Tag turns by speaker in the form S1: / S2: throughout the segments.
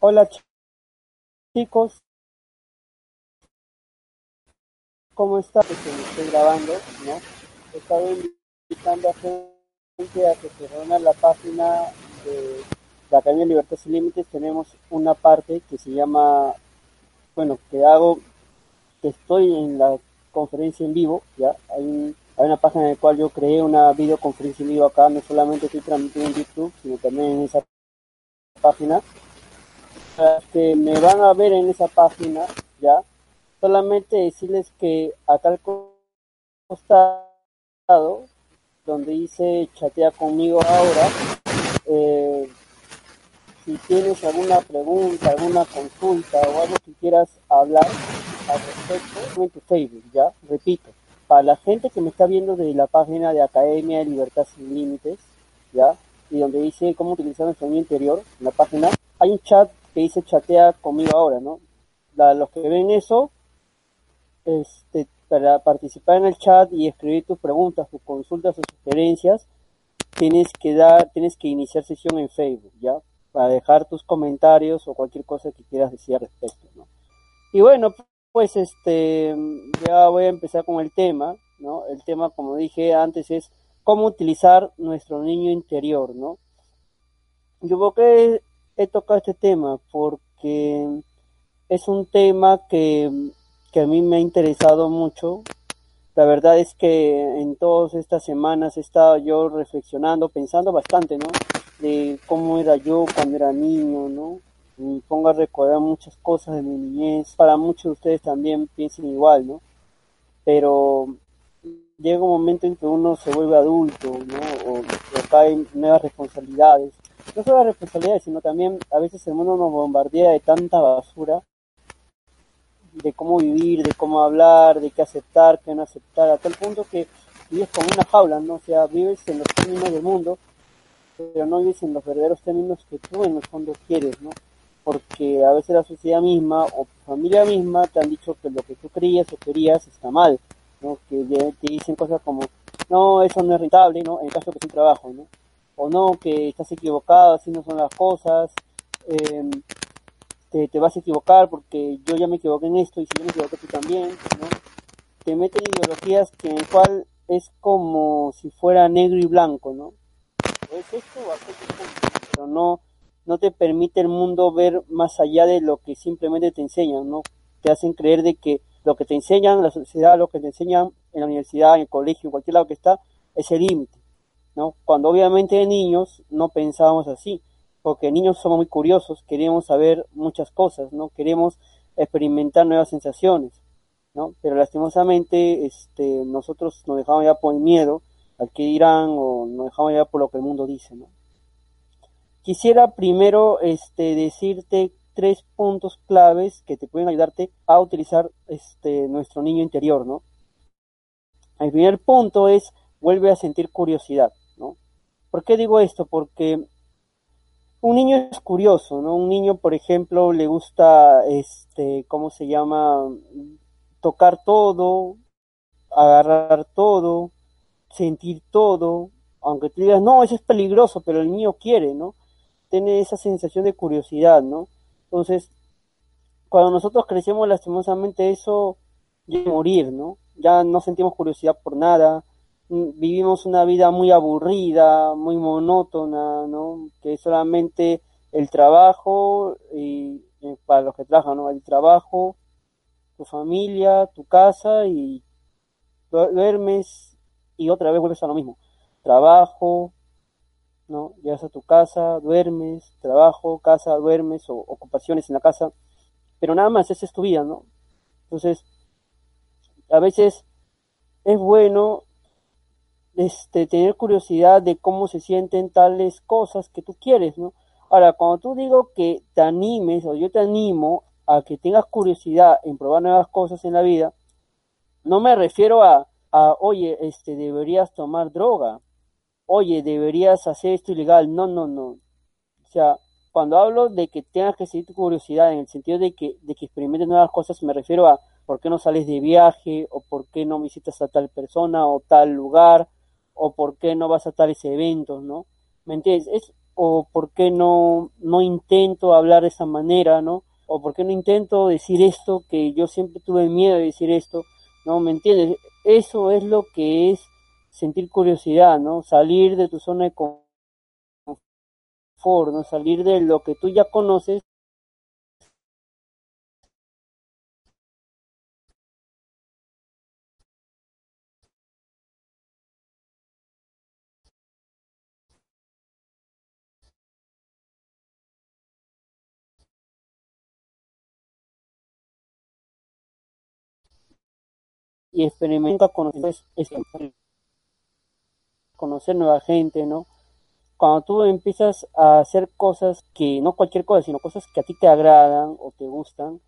S1: Hola chicos, ¿cómo están? Estoy grabando, ¿no? He estado invitando a gente a que se reúna la página de la Academia de Libertad Sin Límites. Tenemos una parte que se llama, bueno, que hago, que estoy en la conferencia en vivo, ¿ya? Hay, hay una página en la cual yo creé una videoconferencia en vivo acá, no solamente estoy transmitiendo en YouTube, sino también en esa página. Que me van a ver en esa página, ¿ya? solamente decirles que acá al costado, donde dice chatea conmigo ahora, eh, si tienes alguna pregunta, alguna consulta o algo que quieras hablar al respecto, en tu Facebook, ya, repito, para la gente que me está viendo de la página de Academia de Libertad Sin Límites, ya, y donde dice cómo utilizar nuestro interior, en la página, hay un chat que dice chatea conmigo ahora, ¿no? los que ven eso, este, para participar en el chat y escribir tus preguntas, tus consultas o sugerencias, tienes que dar, tienes que iniciar sesión en Facebook, ¿ya? Para dejar tus comentarios o cualquier cosa que quieras decir al respecto, ¿no? Y bueno, pues este, ya voy a empezar con el tema, ¿no? El tema, como dije antes, es cómo utilizar nuestro niño interior, ¿no? Yo creo que he tocado este tema porque es un tema que que a mí me ha interesado mucho. La verdad es que en todas estas semanas he estado yo reflexionando, pensando bastante, ¿no? De cómo era yo cuando era niño, ¿no? Me pongo a recordar muchas cosas de mi niñez. Para muchos de ustedes también piensen igual, ¿no? Pero llega un momento en que uno se vuelve adulto, ¿no? O, o caen nuevas responsabilidades. No solo las responsabilidades, sino también a veces el mundo nos bombardea de tanta basura de cómo vivir, de cómo hablar, de qué aceptar, qué no aceptar, a tal punto que vives como una jaula, ¿no? O sea, vives en los términos del mundo, pero no vives en los verdaderos términos que tú en el fondo quieres, ¿no? Porque a veces la sociedad misma o tu familia misma te han dicho que lo que tú creías o querías está mal, ¿no? Que te dicen cosas como, no, eso no es rentable, ¿no? En el caso que es un trabajo, ¿no? O no, que estás equivocado, así no son las cosas, eh, te, vas a equivocar porque yo ya me equivoqué en esto y si yo me equivoqué tú también, ¿no? Te meten ideologías que en el cual es como si fuera negro y blanco, ¿no? Es esto o esto, pero no, no te permite el mundo ver más allá de lo que simplemente te enseñan, ¿no? Te hacen creer de que lo que te enseñan, la sociedad, lo que te enseñan en la universidad, en el colegio, en cualquier lado que está, es el límite, ¿no? Cuando obviamente de niños no pensábamos así porque niños somos muy curiosos, queremos saber muchas cosas, ¿no? Queremos experimentar nuevas sensaciones, ¿no? Pero lastimosamente, este, nosotros nos dejamos ya por el miedo al que dirán o nos dejamos ya por lo que el mundo dice, ¿no? Quisiera primero, este, decirte tres puntos claves que te pueden ayudarte a utilizar, este, nuestro niño interior, ¿no? El primer punto es, vuelve a sentir curiosidad. ¿Por qué digo esto? Porque un niño es curioso, ¿no? Un niño, por ejemplo, le gusta, este, ¿cómo se llama? Tocar todo, agarrar todo, sentir todo, aunque tú digas, no, eso es peligroso, pero el niño quiere, ¿no? Tiene esa sensación de curiosidad, ¿no? Entonces, cuando nosotros crecemos lastimosamente eso, ya morir, ¿no? Ya no sentimos curiosidad por nada, vivimos una vida muy aburrida, muy monótona, ¿no? Que solamente el trabajo y, para los que trabajan, ¿no? El trabajo, tu familia, tu casa y duermes y otra vez vuelves a lo mismo. Trabajo, ¿no? Llegas a tu casa, duermes, trabajo, casa, duermes o ocupaciones en la casa, pero nada más, esa es tu vida, ¿no? Entonces, a veces es bueno este, tener curiosidad de cómo se sienten tales cosas que tú quieres, ¿no? Ahora, cuando tú digo que te animes o yo te animo a que tengas curiosidad en probar nuevas cosas en la vida, no me refiero a, a oye, este, deberías tomar droga, oye, deberías hacer esto ilegal, no, no, no. O sea, cuando hablo de que tengas que seguir tu curiosidad en el sentido de que, de que experimentes nuevas cosas, me refiero a por qué no sales de viaje, o por qué no visitas a tal persona o tal lugar, o por qué no vas a tales eventos, ¿no? ¿Me entiendes? Es, o por qué no, no intento hablar de esa manera, ¿no? O por qué no intento decir esto que yo siempre tuve miedo de decir esto, ¿no? ¿Me entiendes? Eso es lo que es sentir curiosidad, ¿no? Salir de tu zona de confort, ¿no? Salir de lo que tú ya conoces y experimenta conocer, conocer nueva gente, ¿no? Cuando tú empiezas a hacer cosas que, no cualquier cosa, sino cosas que a ti te agradan o te gustan,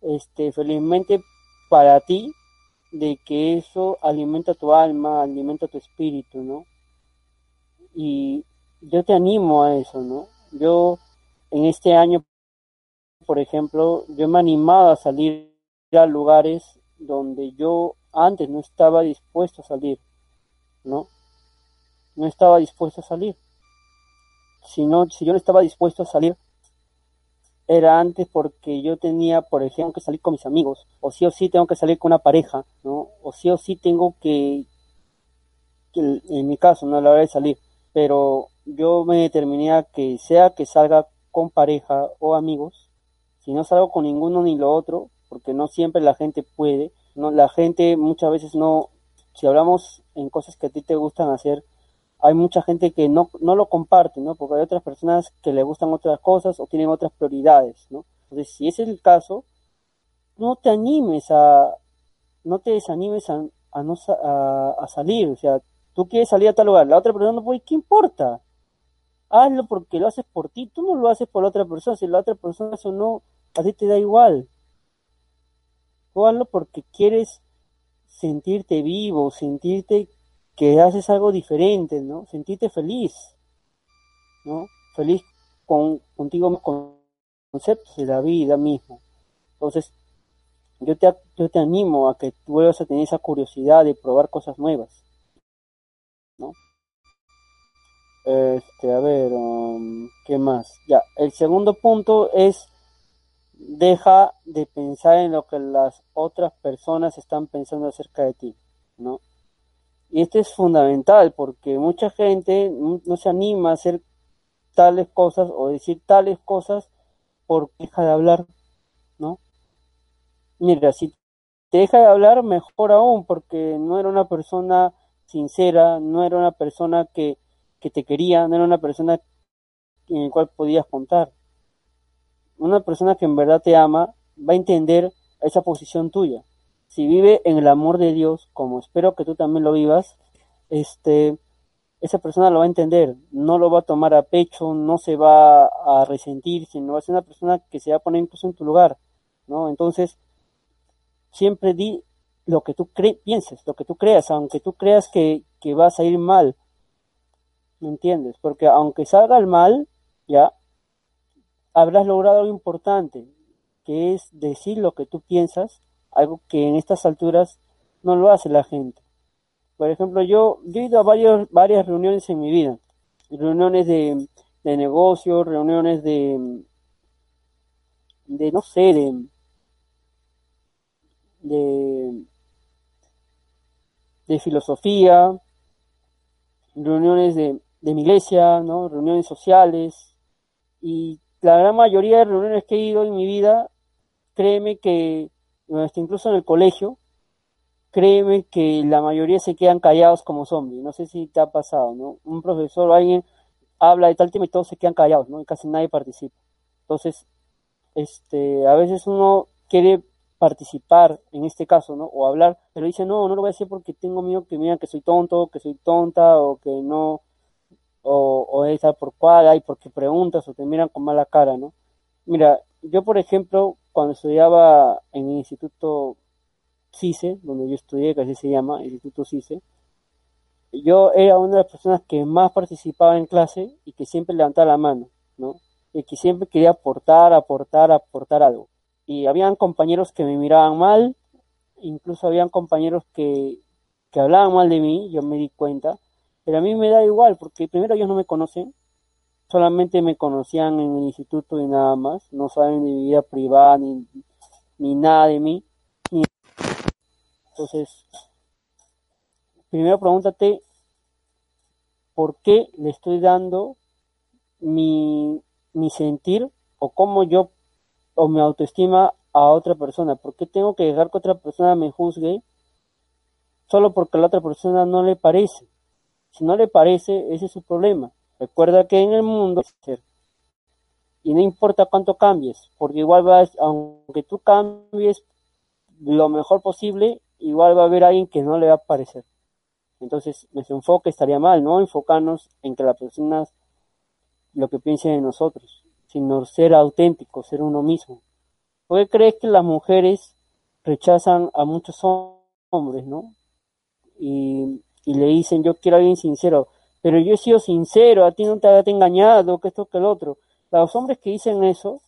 S1: este, felizmente para ti, de que eso alimenta tu alma, alimenta tu espíritu, ¿no? Y yo te animo a eso, ¿no? Yo en este año, por ejemplo, yo me he animado a salir a lugares donde yo antes no estaba dispuesto a salir, ¿no? No estaba dispuesto a salir. Si, no, si yo no estaba dispuesto a salir, era antes porque yo tenía, por ejemplo, que salir con mis amigos, o sí o sí tengo que salir con una pareja, ¿no? O sí o sí tengo que, en mi caso, no a la hora de salir, pero yo me determiné a que sea que salga con pareja o amigos, si no salgo con ninguno ni lo otro, porque no siempre la gente puede, no la gente muchas veces no, si hablamos en cosas que a ti te gustan hacer, hay mucha gente que no, no lo comparte, ¿no? Porque hay otras personas que le gustan otras cosas o tienen otras prioridades, ¿no? Entonces, si ese es el caso, no te animes a, no te desanimes a, no a, a, salir, o sea, tú quieres salir a tal lugar, la otra persona no puede, ¿qué importa? Hazlo porque lo haces por ti, tú no lo haces por la otra persona, si la otra persona eso no, a ti te da igual. Hazlo porque quieres sentirte vivo, sentirte que haces algo diferente, ¿no? Sentirte feliz, ¿no? Feliz con contigo con conceptos de la vida mismo. Entonces, yo te, yo te animo a que tú vuelvas a tener esa curiosidad de probar cosas nuevas, ¿no? Este, a ver, um, ¿qué más? Ya, el segundo punto es deja de pensar en lo que las otras personas están pensando acerca de ti, ¿no? Y esto es fundamental porque mucha gente no se anima a hacer tales cosas o decir tales cosas porque deja de hablar, ¿no? Mira, si te deja de hablar, mejor aún, porque no era una persona sincera, no era una persona que, que te quería, no era una persona en la cual podías contar una persona que en verdad te ama va a entender esa posición tuya. Si vive en el amor de Dios, como espero que tú también lo vivas, este, esa persona lo va a entender, no lo va a tomar a pecho, no se va a resentir, sino va a ser una persona que se va a poner incluso en tu lugar, ¿no? Entonces, siempre di lo que tú pienses, lo que tú creas, aunque tú creas que, que vas a ir mal, ¿me entiendes? Porque aunque salga el mal, ya, habrás logrado algo importante, que es decir lo que tú piensas, algo que en estas alturas no lo hace la gente. Por ejemplo, yo, he ido a varios, varias reuniones en mi vida, reuniones de, de negocios, reuniones de, de, no sé, de, de, de filosofía, reuniones de, de mi iglesia, ¿no? reuniones sociales, y la gran mayoría de reuniones que he ido en mi vida, créeme que, incluso en el colegio, créeme que la mayoría se quedan callados como zombies. No sé si te ha pasado, ¿no? Un profesor o alguien habla de tal tema y todos se quedan callados, ¿no? Y casi nadie participa. Entonces, este, a veces uno quiere participar en este caso, ¿no? O hablar, pero dice, no, no lo voy a hacer porque tengo miedo que me que soy tonto, que soy tonta, o que no, o, o esa por cuál hay, porque preguntas, o te miran con mala cara, ¿no? Mira, yo por ejemplo, cuando estudiaba en el Instituto CICE, donde yo estudié, que así se llama, Instituto CICE, yo era una de las personas que más participaba en clase y que siempre levantaba la mano, ¿no? Y que siempre quería aportar, aportar, aportar algo y habían compañeros que me miraban mal, incluso habían compañeros que, que hablaban mal de mí, yo me di cuenta, pero a mí me da igual, porque primero ellos no me conocen, solamente me conocían en el instituto y nada más, no saben mi vida privada ni, ni nada de mí. Entonces, primero pregúntate por qué le estoy dando mi, mi sentir o cómo yo o mi autoestima a otra persona? ¿Por qué tengo que dejar que otra persona me juzgue solo porque a la otra persona no le parece? Si no le parece, ese es su problema. Recuerda que en el mundo y no importa cuánto cambies, porque igual vas, aunque tú cambies lo mejor posible, igual va a haber alguien que no le va a parecer. Entonces, nuestro enfoque estaría mal, no enfocarnos en que la persona lo que piense de nosotros sino ser auténtico, ser uno mismo. ¿Por qué crees que las mujeres rechazan a muchos hombres, no? Y, le dicen, yo quiero a alguien sincero, pero yo he sido sincero, a ti no te ha engañado, que esto, que el otro. Los hombres que dicen eso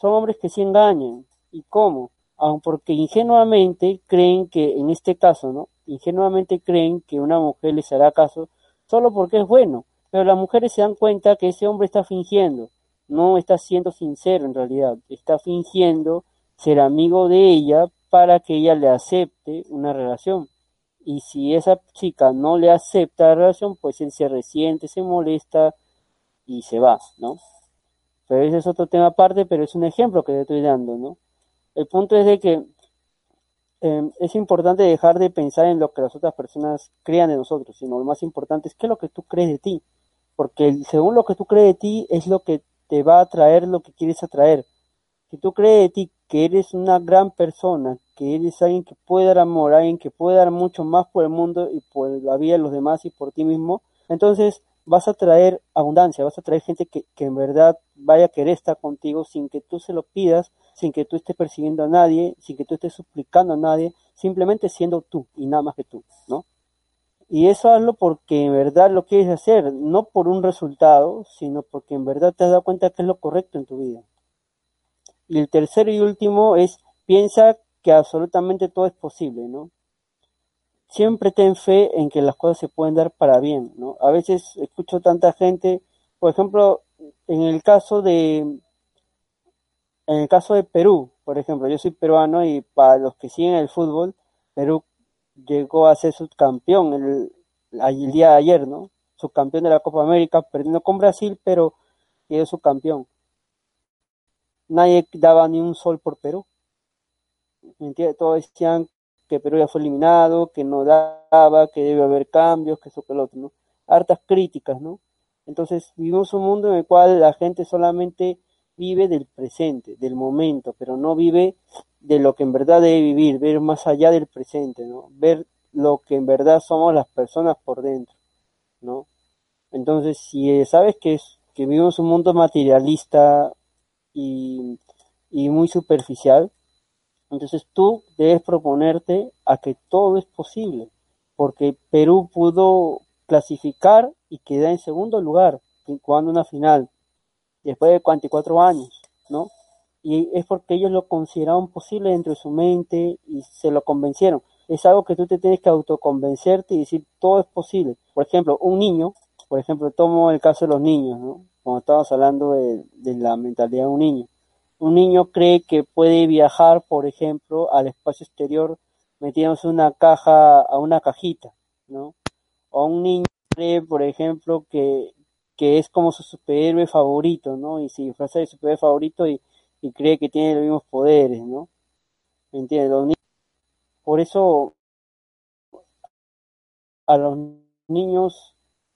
S1: son hombres que se engañan. ¿Y cómo? Aun porque ingenuamente creen que, en este caso, ¿no? Ingenuamente creen que una mujer les hará caso solo porque es bueno. Pero las mujeres se dan cuenta que ese hombre está fingiendo no está siendo sincero en realidad, está fingiendo ser amigo de ella para que ella le acepte una relación. Y si esa chica no le acepta la relación, pues él se resiente, se molesta y se va, ¿no? Pero ese es otro tema aparte, pero es un ejemplo que le estoy dando, ¿no? El punto es de que em, es importante dejar de pensar en lo que las otras personas crean de nosotros, sino lo más importante es qué es lo que tú crees de ti. Porque según lo que tú crees de ti es lo que te va a atraer lo que quieres atraer. Si tú crees de ti que eres una gran persona, que eres alguien que puede dar amor, alguien que puede dar mucho más por el mundo y por la vida de los demás y por ti mismo, entonces vas a traer abundancia, vas a traer gente que, que en verdad vaya a querer estar contigo sin que tú se lo pidas, sin que tú estés persiguiendo a nadie, sin que tú estés suplicando a nadie, simplemente siendo tú y nada más que tú, ¿no? Y eso hazlo porque en verdad lo quieres hacer, no por un resultado, sino porque en verdad te has dado cuenta que es lo correcto en tu vida. Y el tercero y último es piensa que absolutamente todo es posible, ¿no? Siempre ten fe en que las cosas se pueden dar para bien, ¿no? A veces escucho tanta gente, por ejemplo, en el caso de en el caso de Perú, por ejemplo, yo soy peruano y para los que siguen el fútbol, Perú llegó a ser subcampeón el, día de ayer, ¿no? Subcampeón de la Copa América, perdiendo con Brasil, pero quedó subcampeón. Nadie daba ni un sol por Perú. ¿Me Todos decían que Perú ya fue eliminado, que no daba, que debe haber cambios, que eso que lo otro, ¿no? Hartas críticas, ¿no? Entonces vivimos un mundo en el cual la gente solamente vive del presente, del momento, pero no vive de lo que en verdad debe vivir, ver más allá del presente, ¿no? Ver lo que en verdad somos las personas por dentro, ¿no? Entonces, si sabes que, es, que vivimos un mundo materialista y, y muy superficial, entonces tú debes proponerte a que todo es posible, porque Perú pudo clasificar y quedar en segundo lugar, jugando una final, después de 44 años, ¿no? y es porque ellos lo consideraron posible dentro de su mente y se lo convencieron. Es algo que tú te tienes que autoconvencerte y decir todo es posible. Por ejemplo, un niño, por ejemplo, tomo el caso de los niños, ¿no? Cuando estamos hablando de, la mentalidad de un niño. Un niño cree que puede viajar, por ejemplo, al espacio exterior metiéndose una caja a una cajita, ¿no? O un niño cree, por ejemplo, que, que es como su superhéroe favorito, ¿no? Y se disfraza de superhéroe favorito y, y cree que tiene los mismos poderes, ¿no? ¿Me entiendes? Los por eso a los niños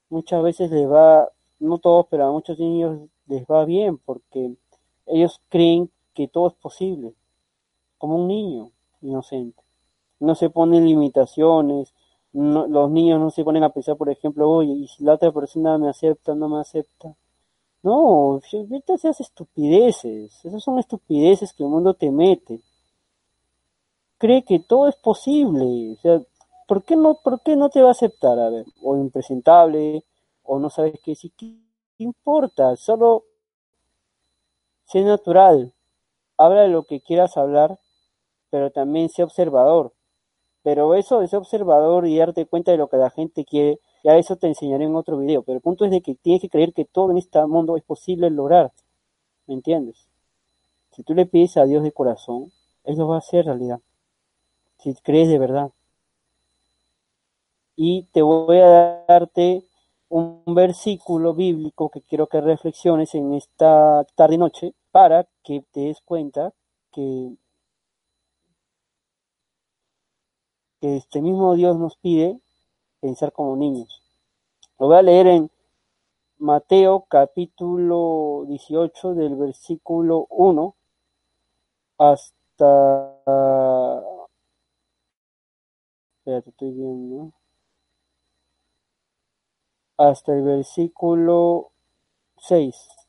S1: muchas veces les va, no todos, pero a muchos niños les va bien porque ellos creen que todo es posible, como un niño. inocente. No se ponen limitaciones, los niños no se ponen a pensar, por ejemplo, oye, y si la otra persona me acepta, no me acepta. No, se hace estupideces, esas son estupideces que el mundo te mete. Cree que todo es posible, o sea, ¿por qué no, por qué no te va a aceptar? A ver, o impresentable, o no sabes qué decir, ¿qué importa? Solo sé natural, habla de lo que quieras hablar, pero también sé observador. Pero eso de ser observador y darte cuenta de lo que la gente quiere, ya eso te enseñaré en otro video. Pero el punto es de que tienes que creer que todo en este mundo es posible lograr. ¿Me entiendes? Si tú le pides a Dios de corazón, Él lo va a hacer realidad. Si crees de verdad. Y te voy a darte un versículo bíblico que quiero que reflexiones en esta tarde y noche para que te des cuenta que este mismo Dios nos pide pensar como niños. Lo voy a leer en Mateo capítulo 18 del versículo 1 hasta... Espérate, estoy viendo. Hasta el versículo 6.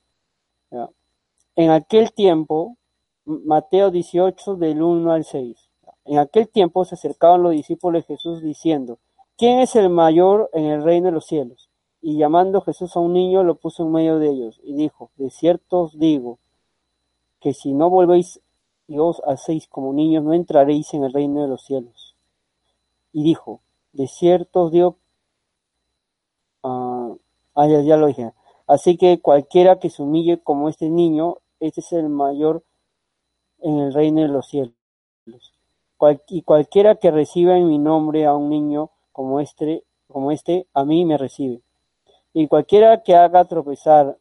S1: En aquel tiempo, Mateo 18 del 1 al 6. En aquel tiempo se acercaban los discípulos de Jesús diciendo, ¿quién es el mayor en el reino de los cielos? Y llamando Jesús a un niño, lo puso en medio de ellos y dijo, de cierto os digo, que si no volvéis y os hacéis como niños, no entraréis en el reino de los cielos. Y dijo, de cierto os digo, ah, ah ya dije, así que cualquiera que se humille como este niño, este es el mayor en el reino de los cielos y cualquiera que reciba en mi nombre a un niño como este, como este, a mí me recibe. Y cualquiera que haga tropezar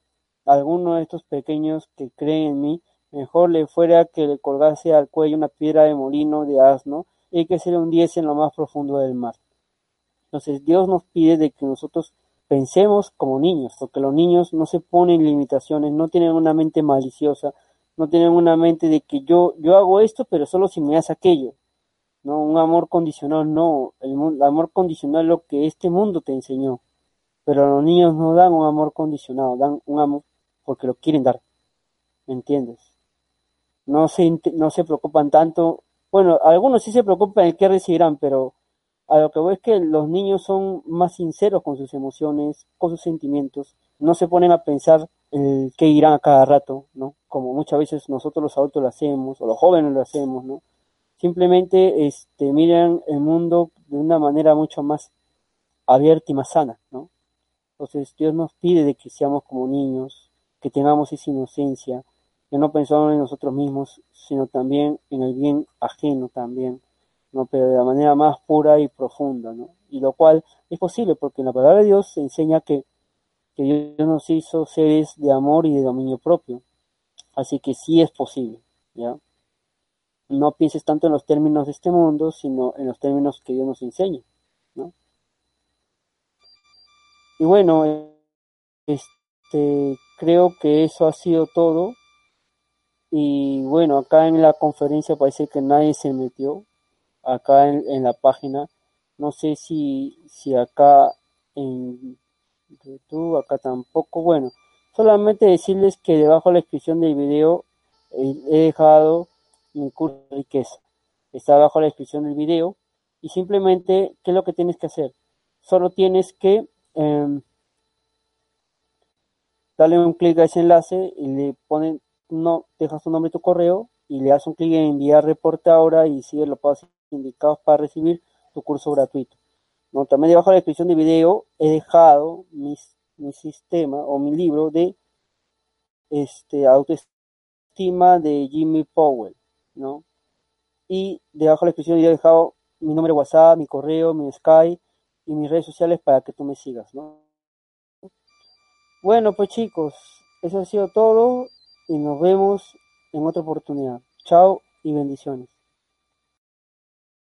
S1: a alguno de estos pequeños que creen en mí, mejor le fuera que le colgase al cuello una piedra de molino de asno y que se le hundiese en lo más profundo del mar. Entonces Dios nos pide de que nosotros pensemos como niños, porque los niños no se ponen limitaciones, no tienen una mente maliciosa, no tienen una mente de que yo, yo hago esto, pero solo si me hace aquello. No, un amor condicional no. El, amor condicional es lo que este mundo te enseñó. Pero los niños no dan un amor condicionado, dan un amor porque lo quieren dar. ¿Me entiendes? No se, no se preocupan tanto. Bueno, algunos sí se preocupan en qué recibirán, pero a lo que voy es que los niños son más sinceros con sus emociones, con sus sentimientos. No se ponen a pensar en qué irán a cada rato, ¿no? Como muchas veces nosotros los adultos lo hacemos, o los jóvenes lo hacemos, ¿no? simplemente este, miran el mundo de una manera mucho más abierta y más sana, ¿no? Entonces Dios nos pide de que seamos como niños, que tengamos esa inocencia, que no pensamos en nosotros mismos, sino también en el bien ajeno también, ¿no? Pero de la manera más pura y profunda, ¿no? Y lo cual es posible porque en la palabra de Dios se enseña que, que Dios nos hizo seres de amor y de dominio propio. Así que sí es posible, ¿ya? no pienses tanto en los términos de este mundo, sino en los términos que Dios nos enseña, ¿no? Y bueno, este, creo que eso ha sido todo. Y bueno, acá en la conferencia parece que nadie se metió, acá en, la página. No sé si, si acá en YouTube, acá tampoco. Bueno, solamente decirles que debajo de la descripción del video eh, he dejado mi curso de riqueza. Está abajo la descripción del video. Y simplemente, ¿qué es lo que tienes que hacer? Solo tienes que em, darle un clic a ese enlace y le ponen, no, dejas tu nombre y tu correo y le das un clic en enviar reporte ahora y sigue los pasos indicados para recibir tu curso gratuito. ¿No? También debajo de la descripción del video he dejado mi sistema o mi libro de este, autoestima de Jimmy Powell. ¿no? Y debajo de la descripción he dejado mi número de WhatsApp, mi correo, mi Skype y mis redes sociales para que tú me sigas, ¿no? Bueno, pues chicos, eso ha sido todo y nos vemos en otra oportunidad. Chao y bendiciones.